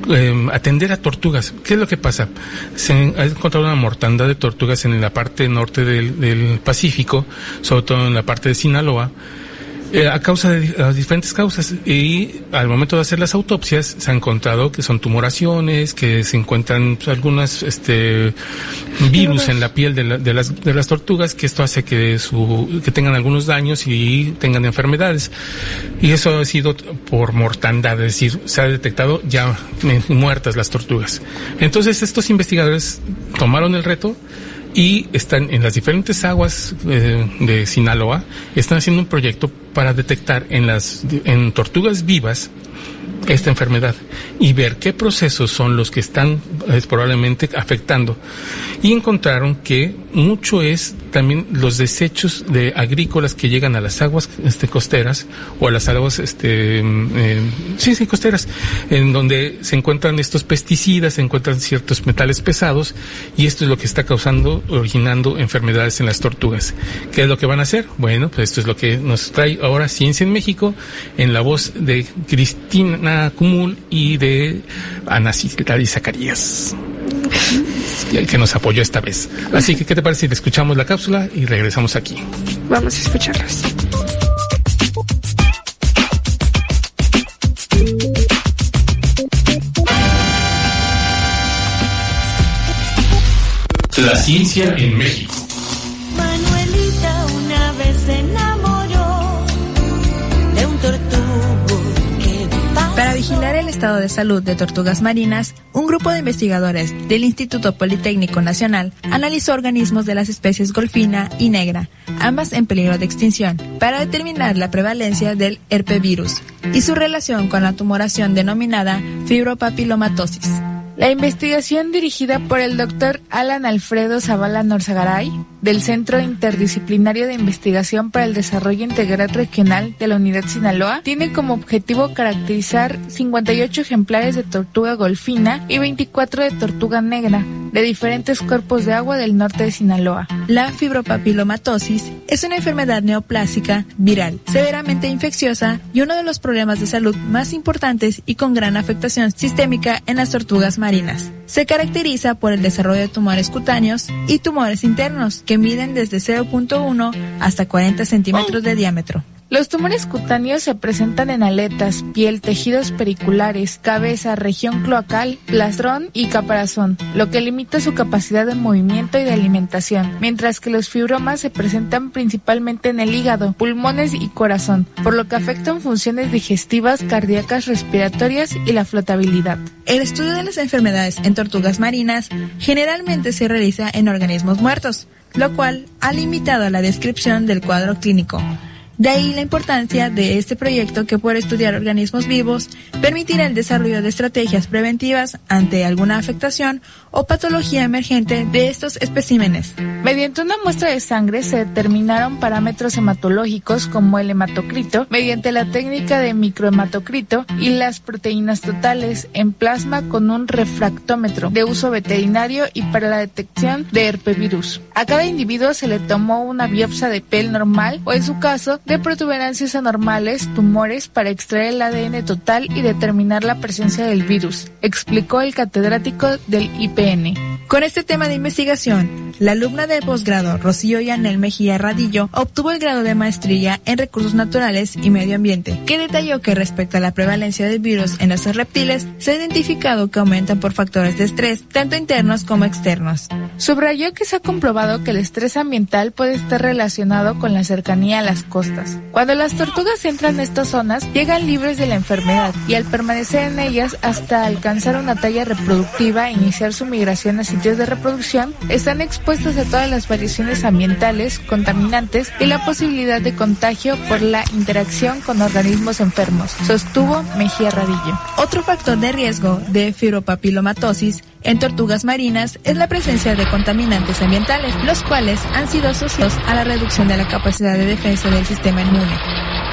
eh, atender a tortugas. ¿Qué es lo que pasa? Se ha encontrado una mortandad de tortugas en la parte norte del, del Pacífico, sobre todo en la parte de Sinaloa, eh, a causa de diferentes causas. Y al momento de hacer las autopsias se ha encontrado que son tumoraciones, que se encuentran pues, algunas este virus en la piel de, de, las de las tortugas que esto hace que su que tengan algunos daños y tengan enfermedades. Y eso ha sido por mortandad, es decir, se ha detectado ya muertas las tortugas. Entonces estos investigadores tomaron el reto y están en las diferentes aguas eh, de Sinaloa, están haciendo un proyecto para detectar en las en tortugas vivas esta enfermedad y ver qué procesos son los que están probablemente afectando. Y encontraron que mucho es también los desechos de agrícolas que llegan a las aguas este, costeras o a las aguas este mm, eh, sí, sí, costeras, en donde se encuentran estos pesticidas, se encuentran ciertos metales pesados y esto es lo que está causando, originando enfermedades en las tortugas. ¿Qué es lo que van a hacer? Bueno, pues esto es lo que nos trae ahora Ciencia en México en la voz de Cristina Cumul y de Ana y Zacarías que nos apoyó esta vez. Así que, ¿qué te parece si le escuchamos la cápsula y regresamos aquí? Vamos a escucharlas. La ciencia en México. Vigilar el estado de salud de tortugas marinas, un grupo de investigadores del Instituto Politécnico Nacional analizó organismos de las especies golfina y negra, ambas en peligro de extinción, para determinar la prevalencia del herpevirus y su relación con la tumoración denominada fibropapilomatosis. La investigación dirigida por el doctor Alan Alfredo Zavala Norzagaray del Centro Interdisciplinario de Investigación para el Desarrollo Integral Regional de la Unidad Sinaloa tiene como objetivo caracterizar 58 ejemplares de tortuga golfina y 24 de tortuga negra de diferentes cuerpos de agua del norte de Sinaloa. La fibropapilomatosis es una enfermedad neoplásica viral, severamente infecciosa y uno de los problemas de salud más importantes y con gran afectación sistémica en las tortugas marinas. Se caracteriza por el desarrollo de tumores cutáneos y tumores internos que miden desde 0.1 hasta 40 centímetros de diámetro. Los tumores cutáneos se presentan en aletas, piel, tejidos periculares, cabeza, región cloacal, plastrón y caparazón, lo que limita su capacidad de movimiento y de alimentación, mientras que los fibromas se presentan principalmente en el hígado, pulmones y corazón, por lo que afectan funciones digestivas, cardíacas, respiratorias y la flotabilidad. El estudio de las enfermedades en tortugas marinas generalmente se realiza en organismos muertos, lo cual ha limitado la descripción del cuadro clínico. De ahí la importancia de este proyecto que por estudiar organismos vivos permitirá el desarrollo de estrategias preventivas ante alguna afectación o patología emergente de estos especímenes. Mediante una muestra de sangre se determinaron parámetros hematológicos como el hematocrito mediante la técnica de microhematocrito y las proteínas totales en plasma con un refractómetro de uso veterinario y para la detección de herpevirus. A cada individuo se le tomó una biopsia de piel normal o en su caso de protuberancias anormales, tumores, para extraer el ADN total y determinar la presencia del virus, explicó el catedrático del Con este tema de investigación, la alumna de posgrado Rocío Yanel Mejía Radillo obtuvo el grado de maestría en recursos naturales y medio ambiente, que detalló que respecto a la prevalencia del virus en los reptiles, se ha identificado que aumentan por factores de estrés, tanto internos como externos. Subrayó que se ha comprobado que el estrés ambiental puede estar relacionado con la cercanía a las costas. Cuando las tortugas entran a estas zonas, llegan libres de la enfermedad y al permanecer en ellas hasta alcanzar una talla reproductiva e iniciar su migración a sitios de reproducción, están expuestas a todas las variaciones ambientales, contaminantes y la posibilidad de contagio por la interacción con organismos enfermos, sostuvo Mejía Radillo. Otro factor de riesgo de fibropapilomatosis en tortugas marinas es la presencia de contaminantes ambientales, los cuales han sido asociados a la reducción de la capacidad de defensa del sistema inmune.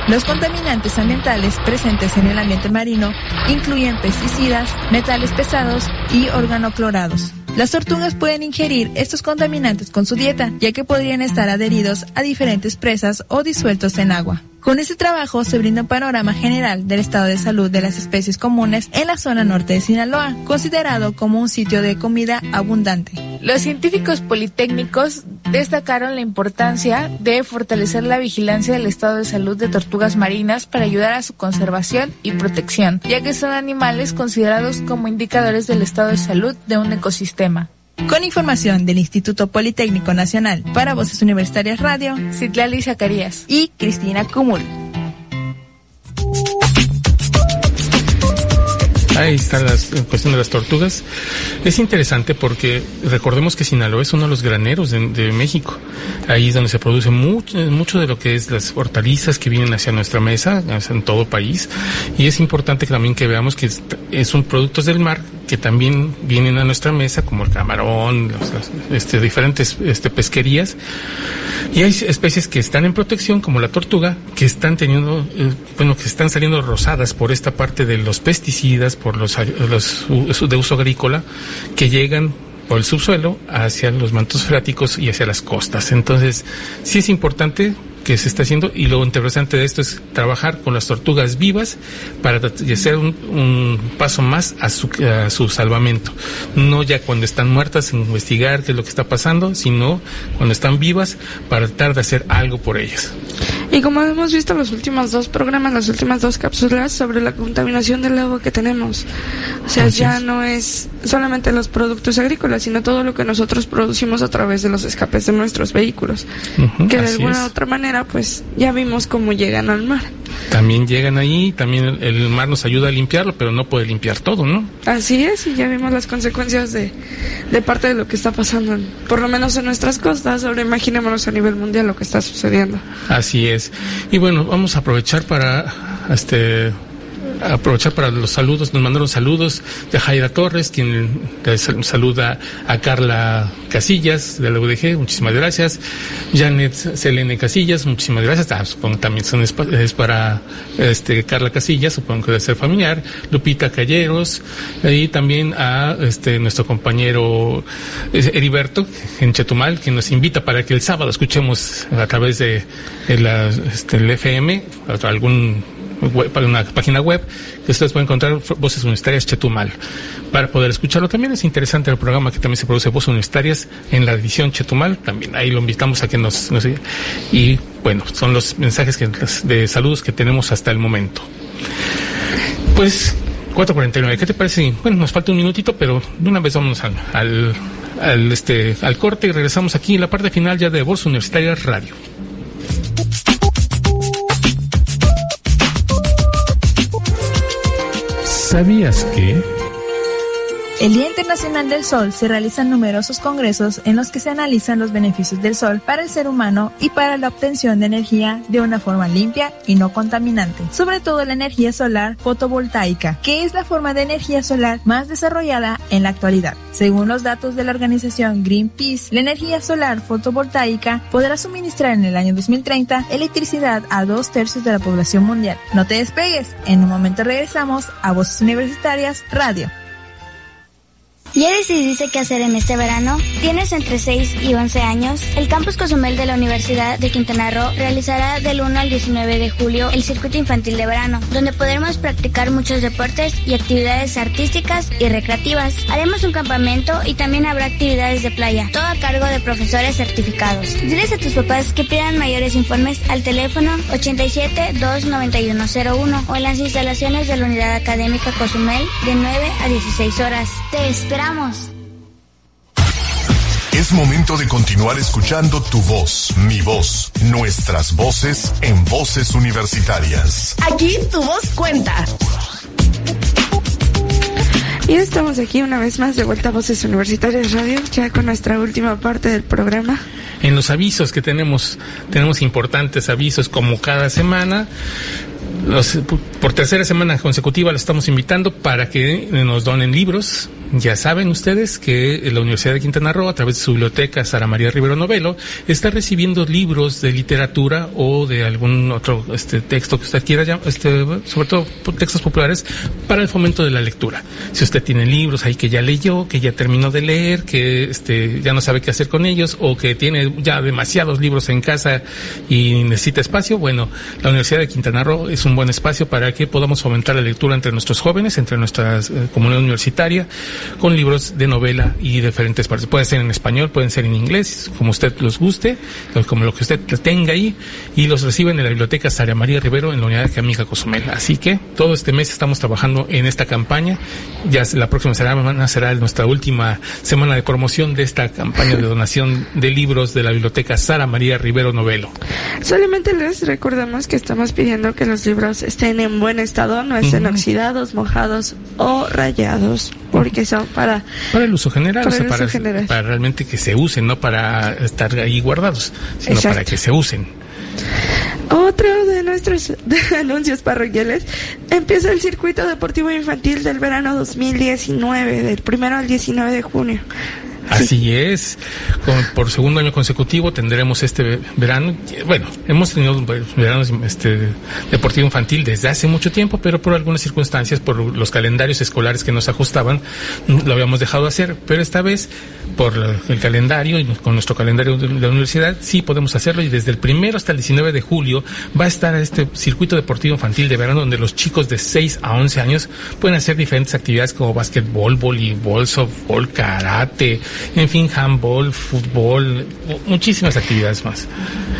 Los contaminantes ambientales presentes en el ambiente marino incluyen pesticidas, metales pesados y organoclorados. Las tortugas pueden ingerir estos contaminantes con su dieta, ya que podrían estar adheridos a diferentes presas o disueltos en agua. Con este trabajo se brinda un panorama general del estado de salud de las especies comunes en la zona norte de Sinaloa, considerado como un sitio de comida abundante. Los científicos politécnicos destacaron la importancia de fortalecer la vigilancia del estado de salud de tortugas marinas para ayudar a su conservación y protección, ya que son animales considerados como indicadores del estado de salud de un ecosistema. Con información del Instituto Politécnico Nacional para Voces Universitarias Radio, Citlali Zacarías y Cristina Cumul. Ahí está la cuestión de las tortugas. Es interesante porque recordemos que Sinaloa es uno de los graneros de, México. Ahí es donde se produce mucho, de lo que es las hortalizas que vienen hacia nuestra mesa, en todo país. Y es importante también que veamos que son productos del mar que también vienen a nuestra mesa, como el camarón, este, diferentes este, pesquerías. Y hay especies que están en protección, como la tortuga, que están teniendo, eh, bueno, que están saliendo rosadas por esta parte de los pesticidas, por los, los de uso agrícola, que llegan por el subsuelo hacia los mantos freáticos y hacia las costas. Entonces, sí es importante que se está haciendo y lo interesante de esto es trabajar con las tortugas vivas para hacer un, paso más a su, a su salvamento. No ya cuando están muertas investigar qué es lo que está pasando, sino cuando están vivas para tratar de hacer algo por ellas. Y como hemos visto en los últimos dos programas, las últimas dos cápsulas sobre la contaminación del agua que tenemos. O sea, ya no es solamente los productos agrícolas, sino todo lo que nosotros producimos a través de los escapes de nuestros vehículos. que de alguna u otra manera, pues ya vimos cómo llegan al mar. También llegan ahí, también el mar nos ayuda a limpiarlo, pero no puede limpiar todo, ¿no? Así es, y ya vimos las consecuencias de, de parte de lo que está pasando, por lo menos en nuestras costas. Ahora imaginémonos a nivel mundial lo que está sucediendo. Así es. Y bueno, vamos a aprovechar para este aprovechar para los saludos, nos mandaron saludos de Jaira Torres, quien saluda a Carla Casillas de la UDG, muchísimas gracias. Janet Selene Casillas, muchísimas gracias. Ah, supongo también son es para este Carla Casillas, supongo que debe ser familiar. Lupita Calleros, y también a este nuestro compañero Heriberto en Chetumal, que nos invita para que el sábado escuchemos a través de, la, este, el FM algún una página web que ustedes pueden encontrar Voces Universitarias Chetumal. Para poder escucharlo también es interesante el programa que también se produce Voces Universitarias en la edición Chetumal. También ahí lo invitamos a que nos, nos y bueno, son los mensajes que, de saludos que tenemos hasta el momento. Pues 4.49, ¿qué te parece? Bueno, nos falta un minutito, pero de una vez vamos al, al, al, este, al corte y regresamos aquí en la parte final ya de Voces Universitarias Radio. ¿Sabías que? El Día Internacional del Sol se realizan numerosos congresos en los que se analizan los beneficios del sol para el ser humano y para la obtención de energía de una forma limpia y no contaminante, sobre todo la energía solar fotovoltaica, que es la forma de energía solar más desarrollada en la actualidad. Según los datos de la organización Greenpeace, la energía solar fotovoltaica podrá suministrar en el año 2030 electricidad a dos tercios de la población mundial. No te despegues, en un momento regresamos a Voces Universitarias Radio. ¿Ya decidiste qué hacer en este verano? ¿Tienes entre 6 y 11 años? El Campus Cozumel de la Universidad de Quintana Roo realizará del 1 al 19 de julio el circuito infantil de verano, donde podremos practicar muchos deportes y actividades artísticas y recreativas. Haremos un campamento y también habrá actividades de playa, todo a cargo de profesores certificados. Diles a tus papás que pidan mayores informes al teléfono 87 29101 o en las instalaciones de la Unidad Académica Cozumel de 9 a 16 horas. Te esperamos. Es momento de continuar escuchando tu voz, mi voz, nuestras voces en voces universitarias. Aquí tu voz cuenta. Y estamos aquí una vez más de vuelta a Voces Universitarias Radio, ya con nuestra última parte del programa. En los avisos que tenemos, tenemos importantes avisos como cada semana por tercera semana consecutiva lo estamos invitando para que nos donen libros. Ya saben ustedes que la Universidad de Quintana Roo, a través de su biblioteca Sara María Rivero Novelo, está recibiendo libros de literatura o de algún otro este, texto que usted quiera, este, sobre todo textos populares, para el fomento de la lectura. Si usted tiene libros ahí que ya leyó, que ya terminó de leer, que este, ya no sabe qué hacer con ellos, o que tiene ya demasiados libros en casa y necesita espacio, bueno, la Universidad de Quintana Roo es un buen espacio para que podamos fomentar la lectura entre nuestros jóvenes, entre nuestra eh, comunidad universitaria, con libros de novela y diferentes partes. Puede ser en español, pueden ser en inglés, como usted los guste, como lo que usted tenga ahí, y los reciben en la biblioteca Sara María Rivero en la unidad académica Cozumel. Así que todo este mes estamos trabajando en esta campaña. Ya la próxima semana será nuestra última semana de promoción de esta campaña de donación de libros de la biblioteca Sara María Rivero Novelo. Solamente les recordamos que estamos pidiendo que los libros estén en buen estado, no estén oxidados, mojados o rayados, porque son para... Para el uso general, para, para, realmente que se usen, no para estar ahí guardados, sino para que se usen. Otro de nuestros anuncios parroquiales empieza el circuito deportivo infantil del verano 2019, del primero al 19 de junio. Así es, por segundo año consecutivo tendremos este verano, bueno, hemos tenido veranos este, deportivo infantil desde hace mucho tiempo, pero por algunas circunstancias, por los calendarios escolares que nos ajustaban, lo habíamos dejado hacer, pero esta vez, por el calendario y con nuestro calendario de la universidad, sí podemos hacerlo y desde el primero hasta el 19 de julio va a estar este circuito deportivo infantil de verano donde los chicos de 6 a 11 años pueden hacer diferentes actividades como básquetbol, voleibol, softball, karate, en fin, handball, fútbol, muchísimas actividades más.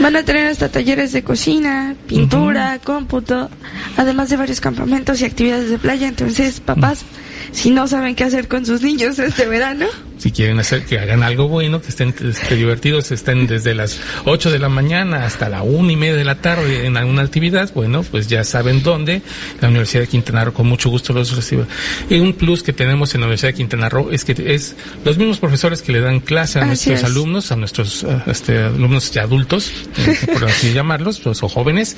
Van a tener hasta talleres de cocina, pintura, cómputo, además de varios campamentos y actividades de playa. Entonces, papás, si no saben qué hacer con sus niños este verano, si quieren hacer que hagan algo bueno, que estén este, divertidos, estén desde las 8 de la mañana hasta la una y media de la tarde en alguna actividad, bueno, pues ya saben dónde. La Universidad de Quintana Roo con mucho gusto los recibe. Y un plus que tenemos en la Universidad de Quintana Roo es que es los mismos profesores que le dan clase a nuestros alumnos, a nuestros este, alumnos ya adultos, eh, por así llamarlos, pues, o jóvenes,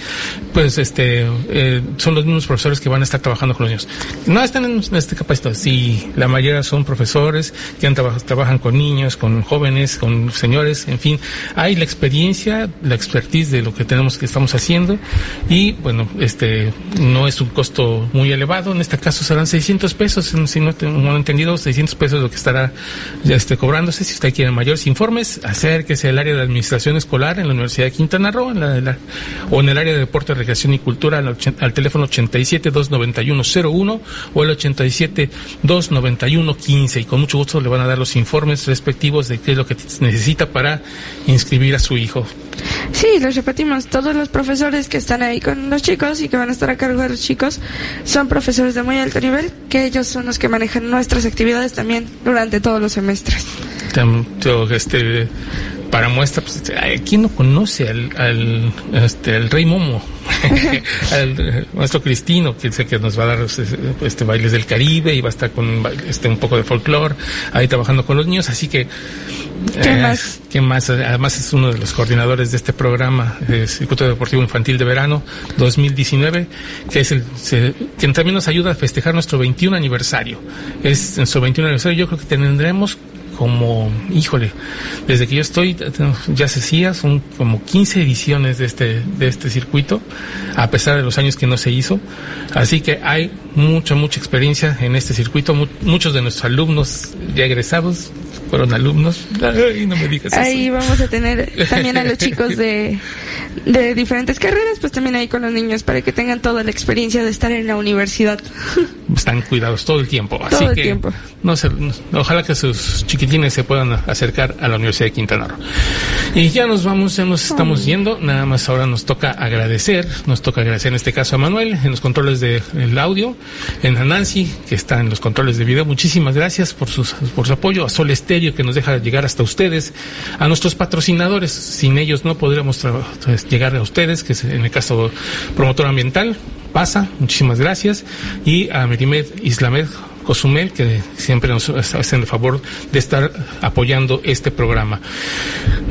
pues este eh, son los mismos profesores que van a estar trabajando con los niños. No están en este capacitado, sí, la mayoría son profesores que han trabajado trabajan con niños, con jóvenes, con señores, en fin, hay la experiencia, la expertise de lo que tenemos que estamos haciendo y bueno, este no es un costo muy elevado, en este caso serán 600 pesos, si no tengo entendido, 600 pesos lo que estará este cobrándose, si usted quiere mayores informes, acérquese al área de administración escolar en la Universidad de Quintana Roo o en el área de deporte, recreación y cultura al, al teléfono 87 291 01 o el 87 291 15 y con mucho gusto le van a dar los informes respectivos de qué es lo que necesita para inscribir a su hijo. Sí, les repetimos, todos los profesores que están ahí con los chicos y que van a estar a cargo de los chicos son profesores de muy alto nivel, que ellos son los que manejan nuestras actividades también durante todos los semestres. Este, para muestra, pues, ¿quién no conoce al, al, este, al rey Momo? al maestro Cristino, que dice que nos va a dar este, este, bailes del Caribe y va a estar con este un poco de folclore ahí trabajando con los niños, así que ¿Qué eh, más? ¿Qué más? Además es uno de los coordinadores de este programa, el Circuito Deportivo Infantil de Verano 2019, que es el que también nos ayuda a festejar nuestro 21 aniversario. Es nuestro 21 aniversario, yo creo que tendremos como, híjole, desde que yo estoy, ya se hacía, son como 15 ediciones de este, de este circuito, a pesar de los años que no se hizo. Así que hay mucha, mucha experiencia en este circuito. muchos de nuestros alumnos ya egresados fueron alumnos. Ay, no me digas Ahí vamos a tener también a los chicos de, de diferentes carreras, pues también ahí con los niños para que tengan toda la experiencia de estar en la universidad. Están cuidados todo el tiempo. Todo así el que tiempo. No se, ojalá que sus chiquitines se puedan acercar a la Universidad de Quintana Roo. Y ya nos vamos, ya nos estamos yendo. Nada más ahora nos toca agradecer, nos toca agradecer en este caso a Manuel en los controles del audio, en a Nancy que está en los controles de video. Muchísimas gracias por, sus, por su apoyo, a Sol Que nos deja llegar hasta ustedes, a nuestros patrocinadores. Sin ellos no podríamos pues, llegar a ustedes, que es en el caso promotor ambiental, pasa, muchísimas gracias, y a Merimed Islamed Cozumel, que siempre nos hacen el favor de estar apoyando este programa.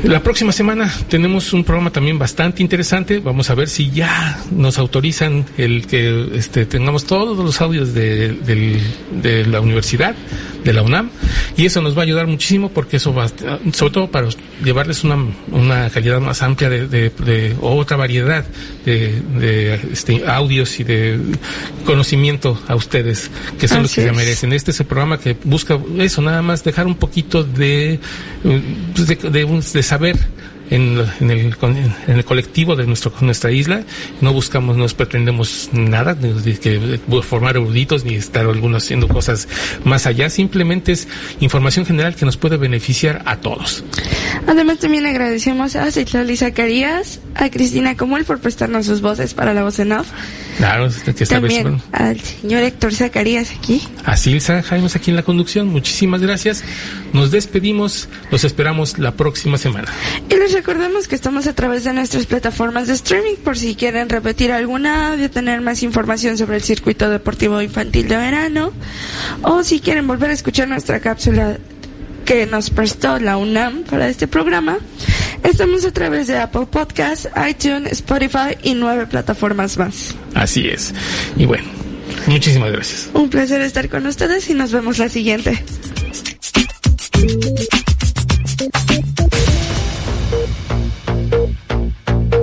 La próxima semana tenemos un programa también bastante interesante. Vamos a ver si ya nos autorizan el que este, tengamos todos los audios de, de la universidad, de la UNAM, y eso nos va a ayudar muchísimo porque eso va, sobre todo para llevarles una, una calidad más amplia de, de, otra variedad de, de este, audios y de conocimiento a ustedes, que son los que se merecen. Este es el programa que busca eso, nada más dejar un poquito de, pues, de, de saber en, en, el, en el colectivo de nuestro, nuestra isla. No buscamos, no pretendemos nada, de, que formar eruditos ni estar algunos haciendo cosas más allá. Simplemente es información general que nos puede beneficiar a todos. Además, también agradecemos a Citlali Zacarías, a Cristina Comul por prestarnos sus voces para la voz en off. Claro, que esta También al señor Héctor Zacarías aquí. A Silsa Jaime aquí en la conducción. Muchísimas gracias. Nos despedimos. Los esperamos la próxima semana. Y les recordamos que estamos a través de nuestras plataformas de streaming por si quieren repetir alguna audio, tener más información sobre el circuito deportivo infantil de verano o si quieren volver a escuchar nuestra cápsula que nos prestó la UNAM para este programa. Estamos a través de Apple Podcasts, iTunes, Spotify y nueve plataformas más. Así es. Y bueno, muchísimas gracias. Un placer estar con ustedes y nos vemos la siguiente.